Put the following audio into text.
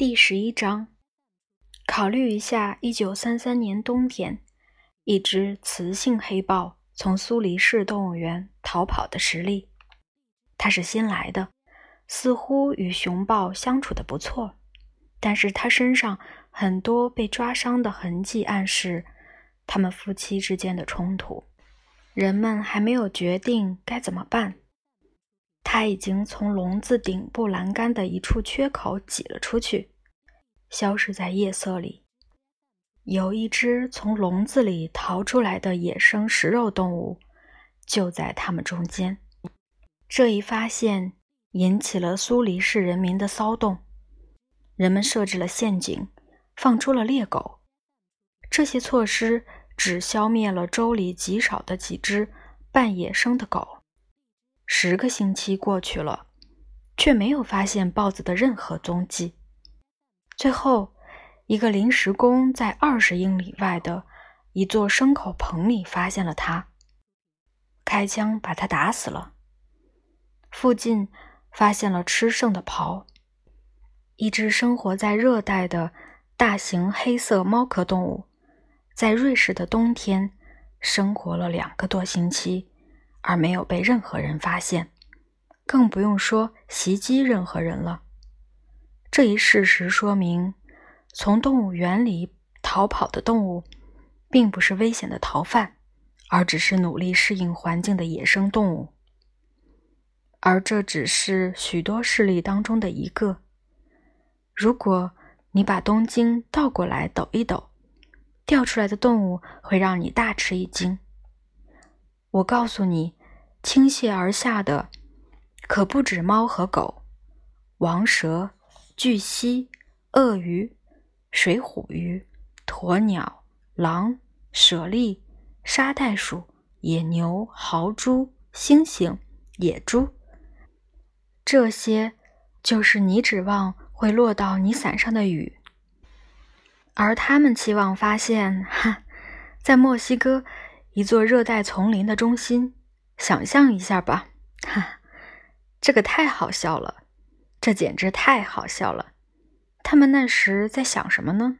第十一章，考虑一下一九三三年冬天，一只雌性黑豹从苏黎世动物园逃跑的实例。它是新来的，似乎与熊豹相处的不错，但是它身上很多被抓伤的痕迹暗示他们夫妻之间的冲突。人们还没有决定该怎么办。它已经从笼子顶部栏杆的一处缺口挤了出去，消失在夜色里。有一只从笼子里逃出来的野生食肉动物就在他们中间。这一发现引起了苏黎世人民的骚动，人们设置了陷阱，放出了猎狗。这些措施只消灭了州里极少的几只半野生的狗。十个星期过去了，却没有发现豹子的任何踪迹。最后，一个临时工在二十英里外的一座牲口棚里发现了它，开枪把它打死了。附近发现了吃剩的狍，一只生活在热带的大型黑色猫科动物，在瑞士的冬天生活了两个多星期。而没有被任何人发现，更不用说袭击任何人了。这一事实说明，从动物园里逃跑的动物，并不是危险的逃犯，而只是努力适应环境的野生动物。而这只是许多事例当中的一个。如果你把东京倒过来抖一抖，掉出来的动物会让你大吃一惊。我告诉你，倾泻而下的可不止猫和狗，王蛇、巨蜥、鳄鱼、水虎鱼、鸵鸟、狼、猞猁、沙袋鼠、野牛、豪猪、猩猩、野猪，这些就是你指望会落到你伞上的雨，而他们期望发现，哈，在墨西哥。一座热带丛林的中心，想象一下吧，哈，这个太好笑了，这简直太好笑了。他们那时在想什么呢？